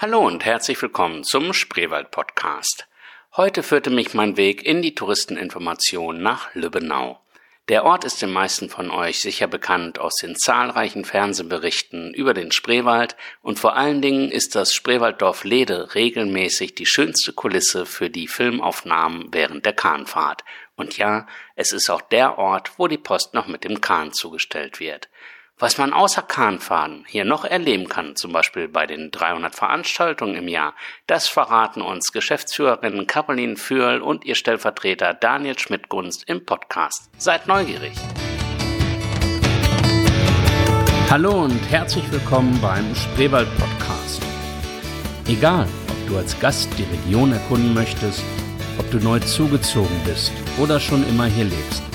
Hallo und herzlich willkommen zum Spreewald Podcast. Heute führte mich mein Weg in die Touristeninformation nach Lübbenau. Der Ort ist den meisten von euch sicher bekannt aus den zahlreichen Fernsehberichten über den Spreewald und vor allen Dingen ist das Spreewalddorf Lede regelmäßig die schönste Kulisse für die Filmaufnahmen während der Kahnfahrt. Und ja, es ist auch der Ort, wo die Post noch mit dem Kahn zugestellt wird. Was man außer Kahnfahren hier noch erleben kann, zum Beispiel bei den 300 Veranstaltungen im Jahr, das verraten uns Geschäftsführerin Caroline Fürl und ihr Stellvertreter Daniel Schmidt-Gunst im Podcast. Seid neugierig! Hallo und herzlich willkommen beim Spreewald Podcast. Egal, ob du als Gast die Region erkunden möchtest, ob du neu zugezogen bist oder schon immer hier lebst.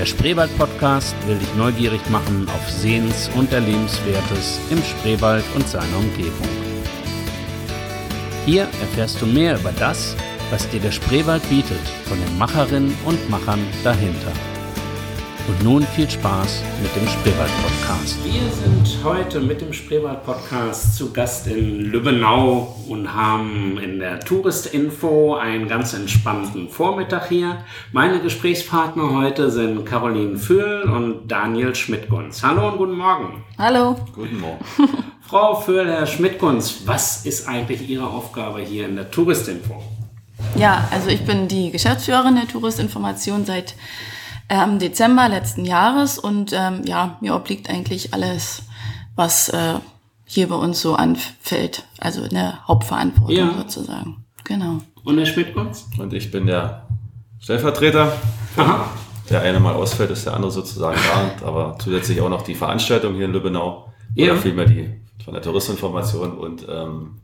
Der Spreewald-Podcast will dich neugierig machen auf Sehens- und Erlebenswertes im Spreewald und seiner Umgebung. Hier erfährst du mehr über das, was dir der Spreewald bietet, von den Macherinnen und Machern dahinter. Und nun viel Spaß mit dem Spreewald-Podcast. Wir sind heute mit dem Spreewald-Podcast zu Gast in Lübbenau und haben in der Touristinfo einen ganz entspannten Vormittag hier. Meine Gesprächspartner heute sind Caroline Föhl und Daniel Schmidtgunz. Hallo und guten Morgen. Hallo. Guten Morgen. Frau Föhl, Herr Schmidtgunz, was ist eigentlich Ihre Aufgabe hier in der Touristinfo? Ja, also ich bin die Geschäftsführerin der Touristinformation seit ähm, Dezember letzten Jahres und ähm, ja, mir obliegt eigentlich alles, was äh, hier bei uns so anfällt. Also eine Hauptverantwortung ja. sozusagen. Genau. Und der Schmidtkunst? Und ich bin der Stellvertreter. Aha. Der eine mal ausfällt, ist der andere sozusagen da. Aber zusätzlich auch noch die Veranstaltung hier in Lübbenau. Ja. Oder vielmehr die von der Touristinformation und ähm,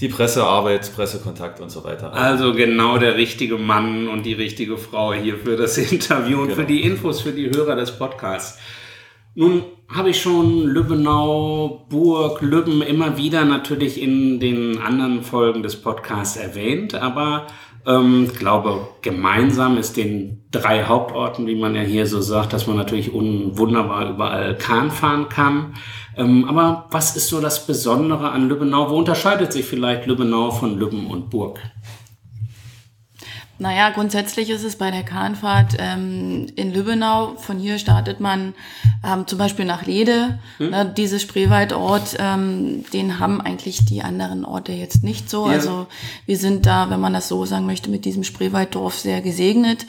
die Pressearbeit, Pressekontakt und so weiter. Also genau der richtige Mann und die richtige Frau hier für das Interview und genau. für die Infos für die Hörer des Podcasts. Nun habe ich schon Lübbenau, Burg, Lübben immer wieder natürlich in den anderen Folgen des Podcasts erwähnt, aber ähm, glaube, gemeinsam ist den drei Hauptorten, wie man ja hier so sagt, dass man natürlich wunderbar überall Kahn fahren kann. Ähm, aber was ist so das Besondere an Lübbenau? Wo unterscheidet sich vielleicht Lübbenau von Lübben und Burg? Naja, grundsätzlich ist es bei der Kahnfahrt ähm, in Lübbenau. Von hier startet man ähm, zum Beispiel nach Lede. Hm. Ne, dieses Spreewaldort, ähm, den haben eigentlich die anderen Orte jetzt nicht so. Ja. Also wir sind da, wenn man das so sagen möchte, mit diesem Spreewalddorf sehr gesegnet.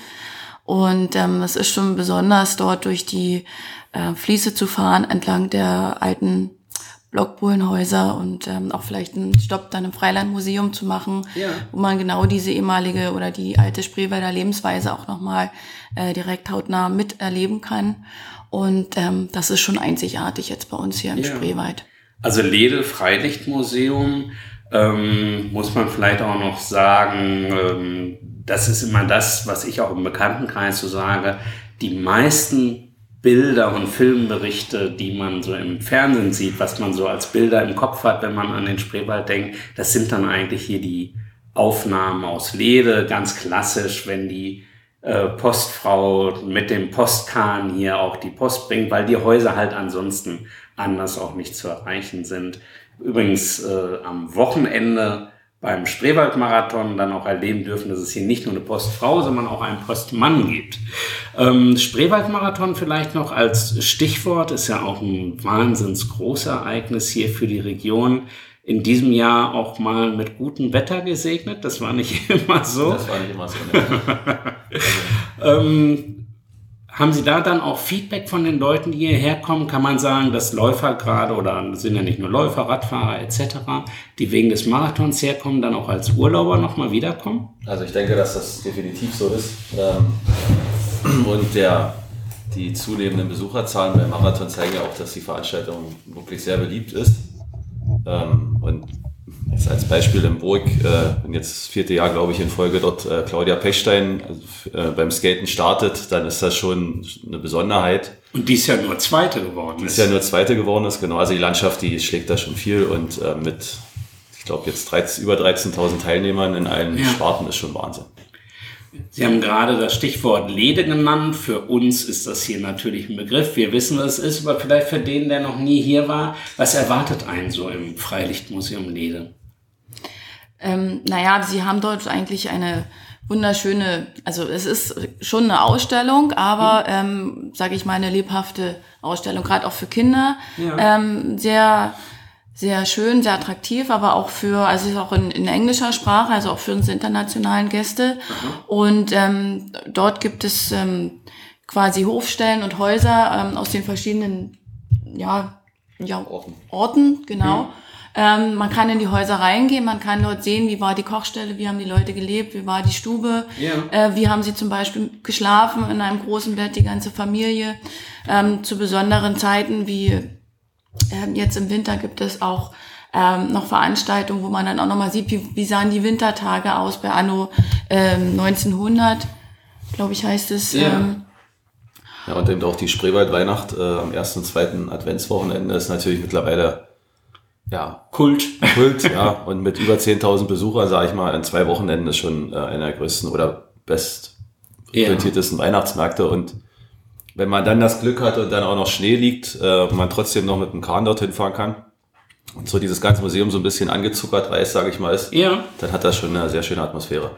Und ähm, es ist schon besonders dort durch die äh, Fließe zu fahren entlang der alten Blockbuhlenhäuser und ähm, auch vielleicht einen Stopp dann im Freilandmuseum zu machen, ja. wo man genau diese ehemalige oder die alte Spreewälder Lebensweise auch nochmal äh, direkt hautnah miterleben kann. Und ähm, das ist schon einzigartig jetzt bei uns hier im ja. Spreewald. Also Lede Freilichtmuseum ähm, muss man vielleicht auch noch sagen, ähm, das ist immer das, was ich auch im Bekanntenkreis so sage. Die meisten Bilder und Filmberichte, die man so im Fernsehen sieht, was man so als Bilder im Kopf hat, wenn man an den Spreewald denkt, das sind dann eigentlich hier die Aufnahmen aus Lede, ganz klassisch, wenn die äh, Postfrau mit dem Postkahn hier auch die Post bringt, weil die Häuser halt ansonsten anders auch nicht zu erreichen sind. Übrigens äh, am Wochenende beim Spreewaldmarathon dann auch erleben dürfen, dass es hier nicht nur eine Postfrau, sondern auch einen Postmann gibt. Ähm, Spreewaldmarathon vielleicht noch als Stichwort ist ja auch ein wahnsinns Großereignis hier für die Region. In diesem Jahr auch mal mit gutem Wetter gesegnet. Das war nicht immer so. Das war nicht immer so. Ne? ähm, haben Sie da dann auch Feedback von den Leuten, die hierher kommen? Kann man sagen, dass Läufer gerade oder sind ja nicht nur Läufer, Radfahrer etc., die wegen des Marathons herkommen, dann auch als Urlauber nochmal wiederkommen? Also ich denke, dass das definitiv so ist. Ähm, und der, die zunehmenden Besucherzahlen beim Marathon zeigen ja auch, dass die Veranstaltung wirklich sehr beliebt ist. Ähm, und Jetzt als Beispiel in Burg, äh, wenn jetzt das vierte Jahr, glaube ich, in Folge dort äh, Claudia Pechstein also, äh, beim Skaten startet, dann ist das schon eine Besonderheit. Und die ist ja nur Zweite geworden. Die ist ja nur Zweite geworden ist, genau. Also die Landschaft, die schlägt da schon viel und äh, mit, ich glaube, jetzt 13, über 13.000 Teilnehmern in allen ja. Sparten ist schon Wahnsinn. Sie haben gerade das Stichwort Lede genannt. Für uns ist das hier natürlich ein Begriff. Wir wissen, was es ist, aber vielleicht für den, der noch nie hier war, was erwartet einen so im Freilichtmuseum Lede? Ähm, naja, Sie haben dort eigentlich eine wunderschöne, also es ist schon eine Ausstellung, aber ähm, sage ich mal eine lebhafte Ausstellung, gerade auch für Kinder. Ja. Ähm, sehr sehr schön, sehr attraktiv, aber auch für, also es ist auch in, in englischer Sprache, also auch für unsere internationalen Gäste. Aha. Und ähm, dort gibt es ähm, quasi Hofstellen und Häuser ähm, aus den verschiedenen ja, ja, Orten. Orten, genau. Mhm. Ähm, man kann in die Häuser reingehen, man kann dort sehen, wie war die Kochstelle, wie haben die Leute gelebt, wie war die Stube, ja. äh, wie haben sie zum Beispiel geschlafen in einem großen Bett, die ganze Familie. Ähm, zu besonderen Zeiten wie ähm, jetzt im Winter gibt es auch ähm, noch Veranstaltungen, wo man dann auch nochmal sieht, wie, wie sahen die Wintertage aus bei Anno ähm, 1900, glaube ich heißt es. Ja. Ähm, ja, und eben auch die Spreewaldweihnacht äh, am ersten und zweiten Adventswochenende ist natürlich mittlerweile ja, Kult. Kult, ja. Und mit über 10.000 Besuchern, sage ich mal, an zwei Wochenenden ist schon äh, einer der größten oder best frequentiertesten ja. Weihnachtsmärkte. Und wenn man dann das Glück hat und dann auch noch Schnee liegt, äh, man trotzdem noch mit dem Kahn dorthin fahren kann und so dieses ganze Museum so ein bisschen angezuckert weiß, sage ich mal, ist, ja. dann hat das schon eine sehr schöne Atmosphäre.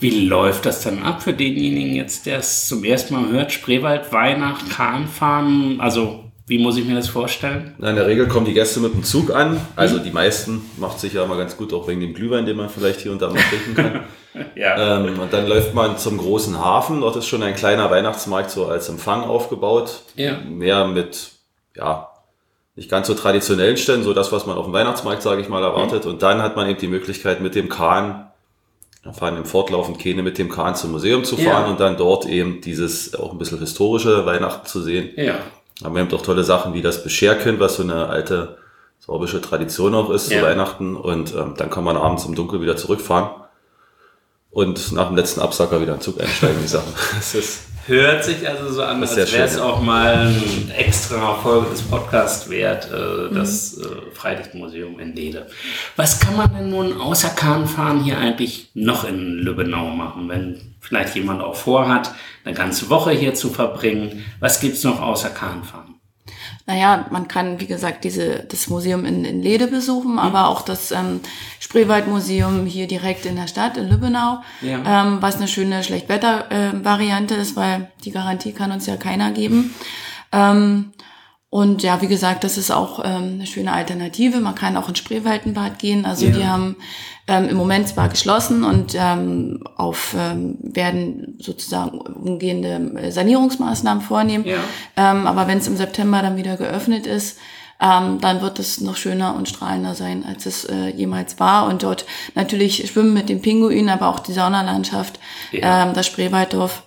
Wie läuft das dann ab für denjenigen jetzt, der es zum ersten Mal hört? Spreewald, Weihnacht, Kahnfahren, also wie muss ich mir das vorstellen? Na, in der Regel kommen die Gäste mit dem Zug an. Also mhm. die meisten macht sich ja mal ganz gut, auch wegen dem Glühwein, den man vielleicht hier und da mal trinken kann. ja. Ähm, und dann läuft man zum großen Hafen. Dort ist schon ein kleiner Weihnachtsmarkt so als Empfang aufgebaut. Ja. Mehr mit, ja, nicht ganz so traditionellen Ständen, so das, was man auf dem Weihnachtsmarkt, sage ich mal, erwartet. Mhm. Und dann hat man eben die Möglichkeit, mit dem Kahn, da fahren im fortlaufend Kähne mit dem Kahn zum Museum zu fahren ja. und dann dort eben dieses auch ein bisschen historische Weihnachten zu sehen. Ja. Aber wir haben doch tolle Sachen wie das Bescherkind, was so eine alte sorbische Tradition auch ist ja. zu Weihnachten. Und ähm, dann kann man abends im Dunkeln wieder zurückfahren und nach dem letzten Absacker wieder in den Zug einsteigen, die Sachen. Das ist Hört sich also so an, als wäre es auch mal ein extra Folge des Podcasts wert, äh, das mhm. äh, Freilichtmuseum in Lede. Was kann man denn nun außer Kahnfahren hier eigentlich noch in Lübbenau machen, wenn vielleicht jemand auch vorhat, eine ganze Woche hier zu verbringen? Was gibt's noch außer Kahnfahren? Naja, man kann, wie gesagt, diese, das Museum in, in Lede besuchen, mhm. aber auch das ähm, Spreewaldmuseum hier direkt in der Stadt, in Lübbenau, ja. ähm, was eine schöne Schlechtwetter-Variante äh, ist, weil die Garantie kann uns ja keiner geben. Ähm, und ja, wie gesagt, das ist auch ähm, eine schöne Alternative. Man kann auch ins Spreewaldenbad gehen. Also ja. die haben ähm, im Moment zwar geschlossen und ähm, auf ähm, werden sozusagen umgehende Sanierungsmaßnahmen vornehmen. Ja. Ähm, aber wenn es im September dann wieder geöffnet ist, ähm, dann wird es noch schöner und strahlender sein, als es äh, jemals war. Und dort natürlich schwimmen mit den Pinguinen, aber auch die Saunalandschaft, ja. ähm, das Spreewalddorf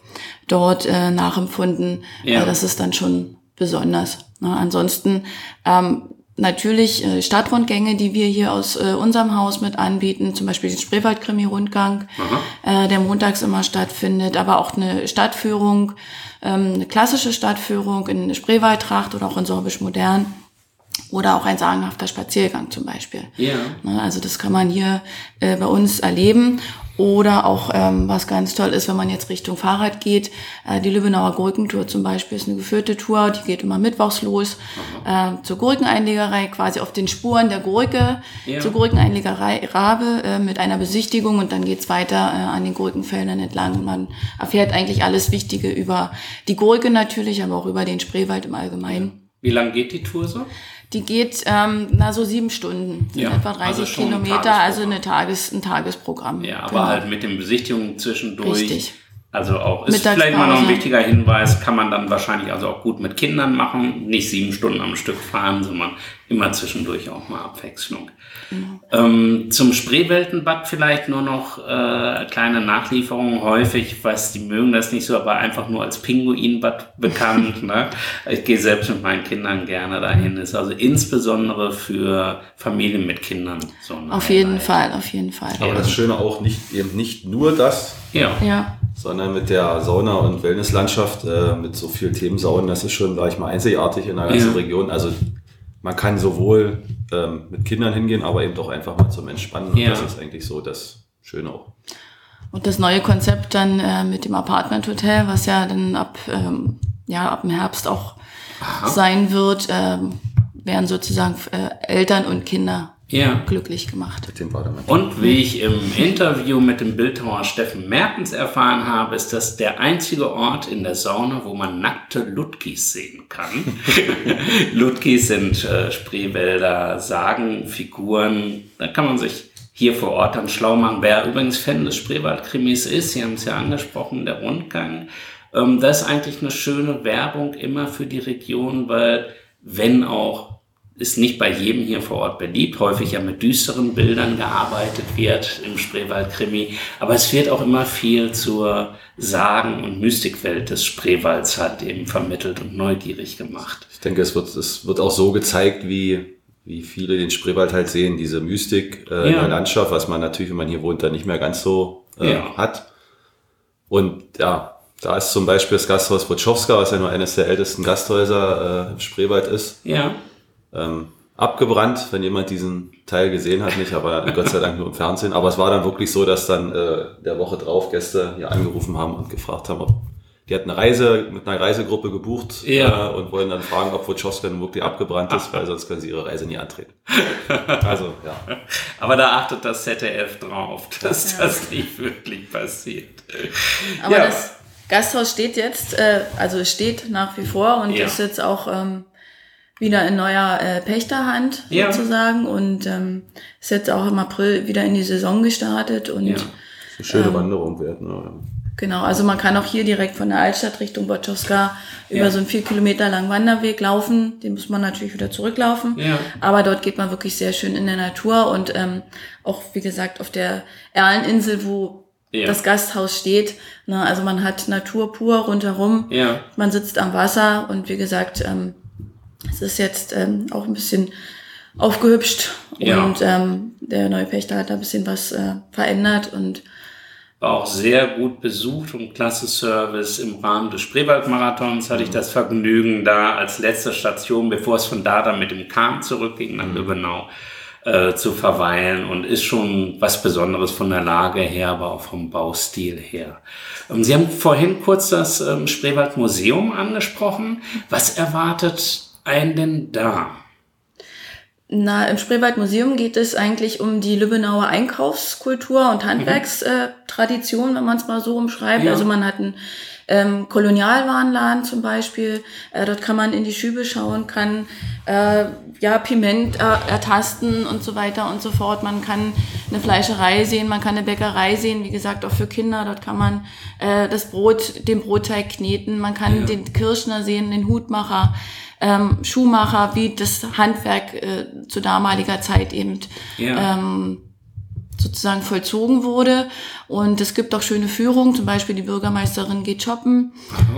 dort äh, nachempfunden. Ja. Äh, das ist dann schon besonders. Ne? Ansonsten ähm, natürlich äh, Stadtrundgänge, die wir hier aus äh, unserem Haus mit anbieten, zum Beispiel den Spreewald-Krimi-Rundgang, äh, der montags immer stattfindet, aber auch eine Stadtführung, ähm, eine klassische Stadtführung in Spreewaldtracht oder auch in Sorbisch Modern. Oder auch ein sagenhafter Spaziergang zum Beispiel. Ja. Ne, also das kann man hier äh, bei uns erleben. Oder auch, ähm, was ganz toll ist, wenn man jetzt Richtung Fahrrad geht, äh, die Lübbenauer Gurkentour zum Beispiel ist eine geführte Tour, die geht immer mittwochs los äh, zur Gurkeneinlegerei, quasi auf den Spuren der Gurke ja. zur Gurkeneinlegerei Rabe äh, mit einer Besichtigung und dann geht's weiter äh, an den Gurkenfeldern entlang. Man erfährt eigentlich alles Wichtige über die Gurke natürlich, aber auch über den Spreewald im Allgemeinen. Wie lang geht die Tour so? Die geht ähm, na so sieben Stunden, ja, etwa 30 also Kilometer, also eine Tages, ein Tagesprogramm. Ja, aber genau. halt mit den Besichtigungen zwischendurch. Richtig. Also auch ist vielleicht mal noch ein wichtiger Hinweis, kann man dann wahrscheinlich also auch gut mit Kindern machen, nicht sieben Stunden am Stück fahren, sondern immer zwischendurch auch mal Abwechslung. Mhm. Ähm, zum Spreeweltenbad vielleicht nur noch äh, kleine Nachlieferungen. Häufig, was die mögen das nicht so, aber einfach nur als Pinguinbad bekannt. ne? Ich gehe selbst mit meinen Kindern gerne dahin. Ist also insbesondere für Familien mit Kindern so. Auf jeden Fall, auf jeden Fall. Aber das Schöne auch nicht eben nicht nur das. Ja. ja sondern mit der Sauna- und Wellnesslandschaft, äh, mit so vielen Themensaunen, das ist schon, sag ich mal, einzigartig in der ganzen ja. Region. Also man kann sowohl ähm, mit Kindern hingehen, aber eben auch einfach mal zum Entspannen. Ja. Und das ist eigentlich so das Schöne auch. Und das neue Konzept dann äh, mit dem Apartment Hotel, was ja dann ab, ähm, ja, ab dem Herbst auch Aha. sein wird, ähm, werden sozusagen äh, Eltern und Kinder ja. glücklich gemacht. Und wie ich im Interview mit dem Bildhauer Steffen Mertens erfahren habe, ist das der einzige Ort in der Sauna, wo man nackte Lutkis sehen kann. Lutkis sind äh, Spreewälder, Sagen, Figuren. Da kann man sich hier vor Ort dann schlau machen. Wer übrigens Fan des Spreewaldkrimis ist, Sie haben es ja angesprochen, der Rundgang. Ähm, das ist eigentlich eine schöne Werbung immer für die Region, weil wenn auch ist nicht bei jedem hier vor Ort beliebt, häufig ja mit düsteren Bildern gearbeitet wird im Spreewald-Krimi, aber es wird auch immer viel zur Sagen- und Mystikwelt des Spreewalds halt eben vermittelt und neugierig gemacht. Ich denke, es wird, es wird auch so gezeigt, wie, wie viele den Spreewald halt sehen, diese Mystik äh, ja. in der Landschaft, was man natürlich, wenn man hier wohnt, dann nicht mehr ganz so äh, ja. hat. Und ja, da ist zum Beispiel das Gasthaus Wojciechowska, was ja nur eines der ältesten Gasthäuser äh, im Spreewald ist. Ja ähm, abgebrannt, wenn jemand diesen Teil gesehen hat, nicht, aber Gott sei Dank nur im Fernsehen. Aber es war dann wirklich so, dass dann äh, der Woche drauf Gäste hier angerufen haben und gefragt haben, ob die hatten eine Reise mit einer Reisegruppe gebucht ja. äh, und wollen dann fragen, ob nun wirklich abgebrannt ist, weil sonst können sie ihre Reise nie antreten. Also, ja. Aber da achtet das ZDF drauf, dass ja. das nicht wirklich passiert. Aber ja. das Gasthaus steht jetzt, äh, also steht nach wie vor und ist jetzt auch ähm, wieder in neuer äh, Pächterhand ja. sozusagen und ähm, ist jetzt auch im April wieder in die Saison gestartet und ja. eine schöne ähm, Wanderung wird. Ne? Genau, also man kann auch hier direkt von der Altstadt Richtung Boczowska ja. über so einen vier Kilometer langen Wanderweg laufen. Den muss man natürlich wieder zurücklaufen. Ja. Aber dort geht man wirklich sehr schön in der Natur und ähm, auch, wie gesagt, auf der Erleninsel, wo ja. das Gasthaus steht. Ne, also man hat Natur pur rundherum. Ja. Man sitzt am Wasser und wie gesagt, ähm, es ist jetzt ähm, auch ein bisschen aufgehübscht ja. und ähm, der neue Pächter hat da ein bisschen was äh, verändert und war auch sehr gut besucht und klasse Service. Im Rahmen des Spreewaldmarathons hatte ich das Vergnügen, da als letzte Station, bevor es von da dann mit dem Kahn zurückging nach mhm. Lübbenau, äh, zu verweilen und ist schon was Besonderes von der Lage her, aber auch vom Baustil her. Ähm, Sie haben vorhin kurz das ähm, Spreewald Museum angesprochen. Was erwartet ein denn da? Na, im Spreewaldmuseum geht es eigentlich um die Lübbenauer Einkaufskultur und Handwerkstradition, wenn man es mal so umschreibt. Ja. Also man hat einen ähm, Kolonialwarenladen zum Beispiel. Äh, dort kann man in die Schübe schauen, kann äh, ja Piment äh, ertasten und so weiter und so fort. Man kann eine Fleischerei sehen, man kann eine Bäckerei sehen. Wie gesagt, auch für Kinder. Dort kann man äh, das Brot, den Brotteig kneten. Man kann ja. den Kirschner sehen, den Hutmacher ähm, Schuhmacher, wie das Handwerk äh, zu damaliger Zeit eben ja. ähm, sozusagen vollzogen wurde. Und es gibt auch schöne Führungen, zum Beispiel die Bürgermeisterin geht shoppen.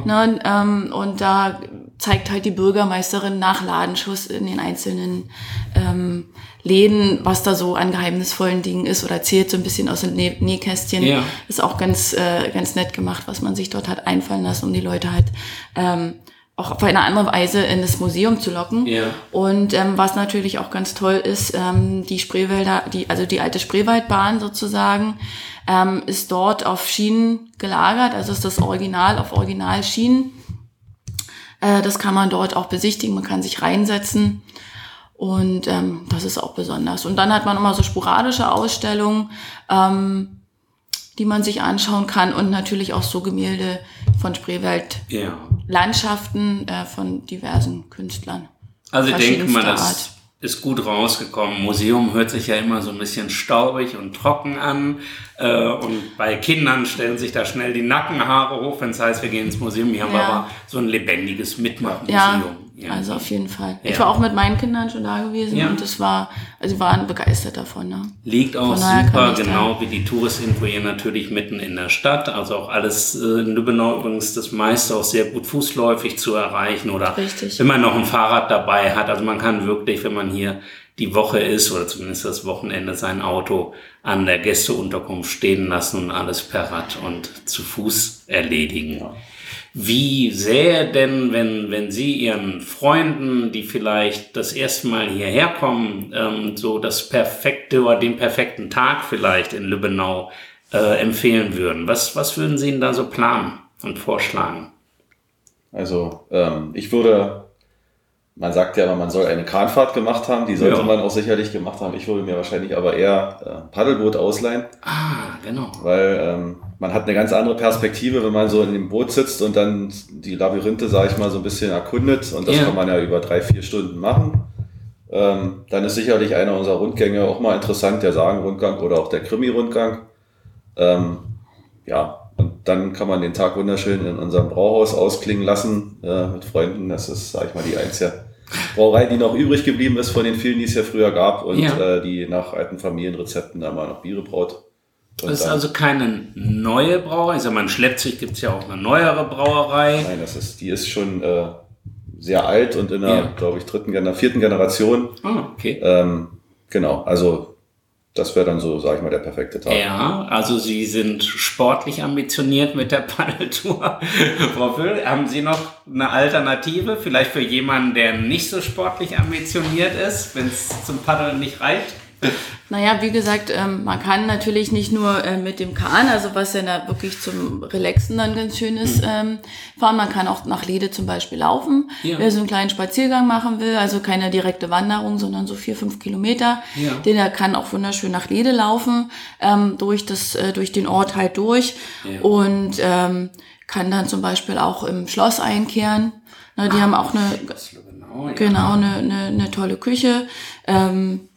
Ne, ähm, und da zeigt halt die Bürgermeisterin nach Ladenschuss in den einzelnen ähm, Läden, was da so an geheimnisvollen Dingen ist oder erzählt so ein bisschen aus dem Nähkästchen. Ja. Ist auch ganz, äh, ganz nett gemacht, was man sich dort hat einfallen lassen, um die Leute halt ähm, auch auf eine andere Weise in das Museum zu locken. Ja. Und ähm, was natürlich auch ganz toll ist, ähm, die Spreewälder, die, also die alte Spreewaldbahn sozusagen, ähm, ist dort auf Schienen gelagert, also ist das Original auf Originalschienen. Äh, das kann man dort auch besichtigen, man kann sich reinsetzen. Und ähm, das ist auch besonders. Und dann hat man immer so sporadische Ausstellungen. Ähm, die man sich anschauen kann und natürlich auch so Gemälde von Spreewald, ja. Landschaften äh, von diversen Künstlern. Also ich denke mal, das ist gut rausgekommen. Museum hört sich ja immer so ein bisschen staubig und trocken an. Äh, und bei Kindern stellen sich da schnell die Nackenhaare hoch, wenn es heißt, wir gehen ins Museum. Wir haben ja. aber so ein lebendiges Mitmachmuseum. Ja. Ja. Also auf jeden Fall. Ja. Ich war auch mit meinen Kindern schon da gewesen ja. und es war, also sie waren begeistert davon. Ne? Liegt auch super, genau wie die Touristinfo hier natürlich mitten in der Stadt. Also auch alles äh, in Lübbenau übrigens das meiste auch sehr gut fußläufig zu erreichen oder Richtig. wenn man noch ein Fahrrad dabei hat. Also man kann wirklich, wenn man hier die Woche ist oder zumindest das Wochenende sein Auto an der Gästeunterkunft stehen lassen und alles per Rad und zu Fuß erledigen. Ja. Wie sähe denn, wenn, wenn Sie Ihren Freunden, die vielleicht das erste Mal hierher kommen, ähm, so das perfekte oder den perfekten Tag vielleicht in Lübbenau äh, empfehlen würden. Was, was würden Sie denn da so planen und vorschlagen? Also ähm, ich würde, man sagt ja immer, man soll eine Kahnfahrt gemacht haben, die sollte Ja. man auch sicherlich gemacht haben. Ich würde mir wahrscheinlich aber eher äh, Paddelboot ausleihen, Ah, genau. weil ähm, man hat eine ganz andere Perspektive, wenn man so in dem Boot sitzt und dann die Labyrinthe, sage ich mal, so ein bisschen erkundet und das Ja. kann man ja über drei, vier Stunden machen. Ähm, dann ist sicherlich einer unserer Rundgänge auch mal interessant, der Sagen-Rundgang oder auch der Krimi-Rundgang. Ähm, ja, und dann kann man den Tag wunderschön in unserem Brauhaus ausklingen lassen äh, mit Freunden. Das ist, sag ich mal, die einzige Brauerei, die noch übrig geblieben ist von den vielen, die es ja früher gab und Ja. äh, die nach alten Familienrezepten da mal noch Biere braut. Das ist also keine neue Brauerei. Ich sag mal, in Schleppzig gibt es ja auch eine neuere Brauerei. Nein, das ist, die ist schon äh, sehr alt und in der, Ja. glaube ich, dritten, Gener vierten Generation. Ah, okay. Ähm, genau, also das wäre dann so, sage ich mal, der perfekte Tag. Ja, also Sie sind sportlich ambitioniert mit der Paddeltour. Frau Föhl, haben Sie noch eine Alternative? Vielleicht für jemanden, der nicht so sportlich ambitioniert ist, wenn es zum Paddeln nicht reicht? Naja, wie gesagt, ähm, man kann natürlich nicht nur äh, mit dem Kahn, also was ja da wirklich zum Relaxen dann ganz schön ist, ähm, fahren. Man kann auch nach Lede zum Beispiel laufen. Ja. Wer so einen kleinen Spaziergang machen will, also keine direkte Wanderung, sondern so vier, fünf Kilometer, Ja. den der kann auch wunderschön nach Lede laufen, ähm, durch das, äh, durch den Ort halt durch Ja. und ähm, kann dann zum Beispiel auch im Schloss einkehren. Die haben auch eine, Genau. Genau, eine, eine, eine tolle Küche. Ähm,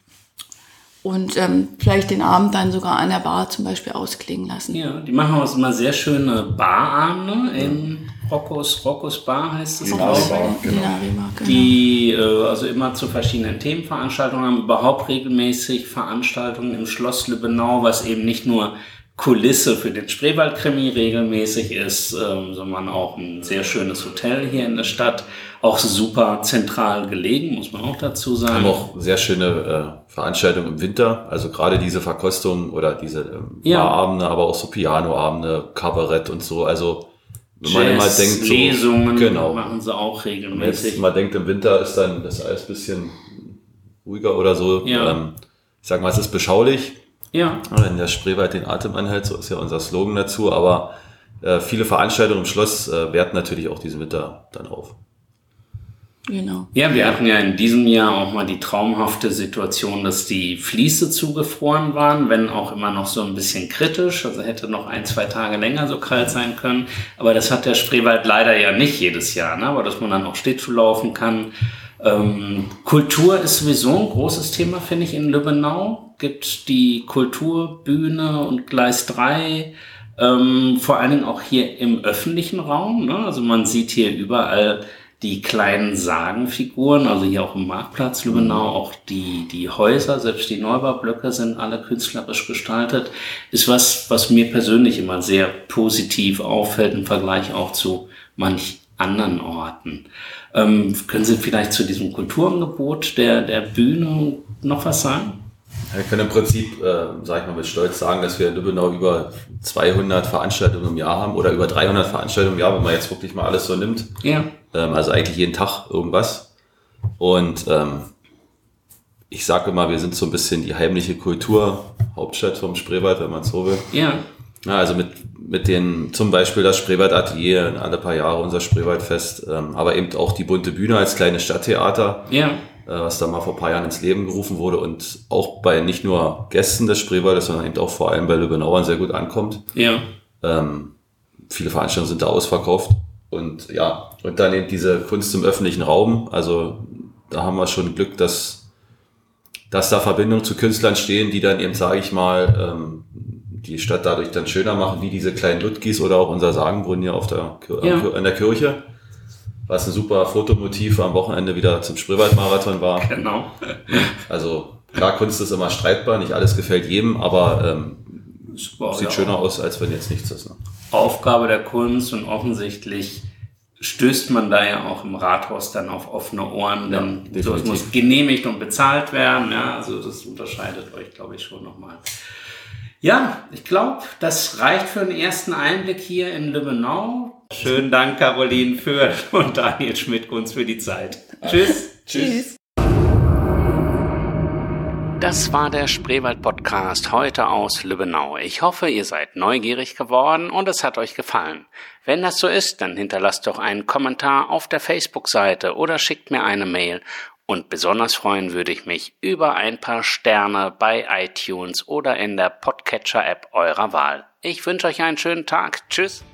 und ähm, vielleicht den Abend dann sogar an der Bar zum Beispiel ausklingen lassen. Ja, die machen auch immer sehr schöne Barabende in Roccos, Roccos Bar heißt es, Die glaube ich. Bar, genau. Linarima, genau. die äh, also immer zu verschiedenen Themenveranstaltungen haben, überhaupt regelmäßig Veranstaltungen im Schloss Lübbenau, was eben nicht nur Kulisse für den Spreewaldkrimi regelmäßig ist, ähm, sondern auch ein sehr schönes Hotel hier in der Stadt, auch super zentral gelegen, muss man auch dazu Wir haben sagen. auch sehr schöne äh, Veranstaltungen im Winter, also gerade diese Verkostung oder diese ähm, Ja. Barabende, aber auch so Pianoabende, Kabarett und so. Also wenn man immer denkt, so, Lesungen genau, machen sie auch Wenn man regelmäßig. denkt, im Winter ist dann das alles ein bisschen ruhiger oder so. Ja. Ähm, ich sag mal, es ist beschaulich, Ja, wenn der Spreewald den Atem anhält, so ist ja unser Slogan dazu, aber äh, viele Veranstaltungen im Schloss äh, werten natürlich auch diesen Winter dann auf. Genau. Ja, wir hatten ja in diesem Jahr auch mal die traumhafte Situation, dass die Fließe zugefroren waren, wenn auch immer noch so ein bisschen kritisch. Also hätte noch ein, zwei Tage länger so kalt sein können. Aber das hat der Spreewald leider ja nicht jedes Jahr, ne? aber dass man dann auch Schlittschuh laufen kann. Ähm, Kultur ist sowieso ein großes Thema, finde ich, in Lübbenau. Gibt die Kulturbühne und Gleis 3 ähm, vor allen Dingen auch hier im öffentlichen Raum. Ne? Also man sieht hier überall die kleinen Sagenfiguren, also hier auch im Marktplatz Lübbenau, auch die, die Häuser, selbst die Neubaublöcke sind alle künstlerisch gestaltet, ist was, was mir persönlich immer sehr positiv auffällt im Vergleich auch zu manch anderen Orten. Ähm, können Sie vielleicht zu diesem Kulturangebot der, der Bühne noch was sagen? Wir können im Prinzip, äh, sage ich mal mit Stolz sagen, dass wir in Lübbenau über 200 Veranstaltungen im Jahr haben oder über 300 Veranstaltungen im Jahr, wenn man jetzt wirklich mal alles so nimmt. Ja. Ähm, also eigentlich jeden Tag irgendwas. Und ähm, ich sage immer, wir sind so ein bisschen die heimliche Kulturhauptstadt vom Spreewald, wenn man so will. Ja. Ja, also mit, mit den, zum Beispiel das Spreewald Atelier, alle paar Jahre unser Spreewaldfest, ähm, aber eben auch die bunte Bühne als kleines Stadttheater, Ja. äh, was da mal vor ein paar Jahren ins Leben gerufen wurde und auch bei nicht nur Gästen des Spreewaldes, sondern eben auch vor allem bei Lübbenauern sehr gut ankommt. Ja. Ähm, viele Veranstaltungen sind da ausverkauft. Und ja, und dann eben diese Kunst im öffentlichen Raum. Also da haben wir schon Glück, dass, dass da Verbindungen zu Künstlern stehen, die dann eben, sage ich mal, ähm, die Stadt dadurch dann schöner machen, wie diese kleinen Ludgis oder auch unser Sagenbrunnen hier auf der, Ja. an der Kirche. Was ein super Fotomotiv am Wochenende wieder zum Spreewaldmarathon war. Genau. Also klar, Kunst ist immer streitbar, nicht alles gefällt jedem, aber ähm, Super, sieht ja. schöner aus, als wenn jetzt nichts ist. Ne? Aufgabe der Kunst und offensichtlich stößt man da ja auch im Rathaus dann auf offene Ohren, Ja, denn sowas definitiv. muss genehmigt und bezahlt werden. Ja, also das unterscheidet euch, glaube ich, schon nochmal. Ja, ich glaube, das reicht für einen ersten Einblick hier in Lübbenau. Schönen Dank, Caroline Fürth und Daniel Schmidt-Kunz für die Zeit. Tschüss. Tschüss. Das war der Spreewald Podcast heute aus Lübbenau. Ich hoffe, ihr seid neugierig geworden und es hat euch gefallen. Wenn das so ist, dann hinterlasst doch einen Kommentar auf der Facebook-Seite oder schickt mir eine Mail. Und besonders freuen würde ich mich über ein paar Sterne bei iTunes oder in der Podcatcher-App eurer Wahl. Ich wünsche euch einen schönen Tag. Tschüss.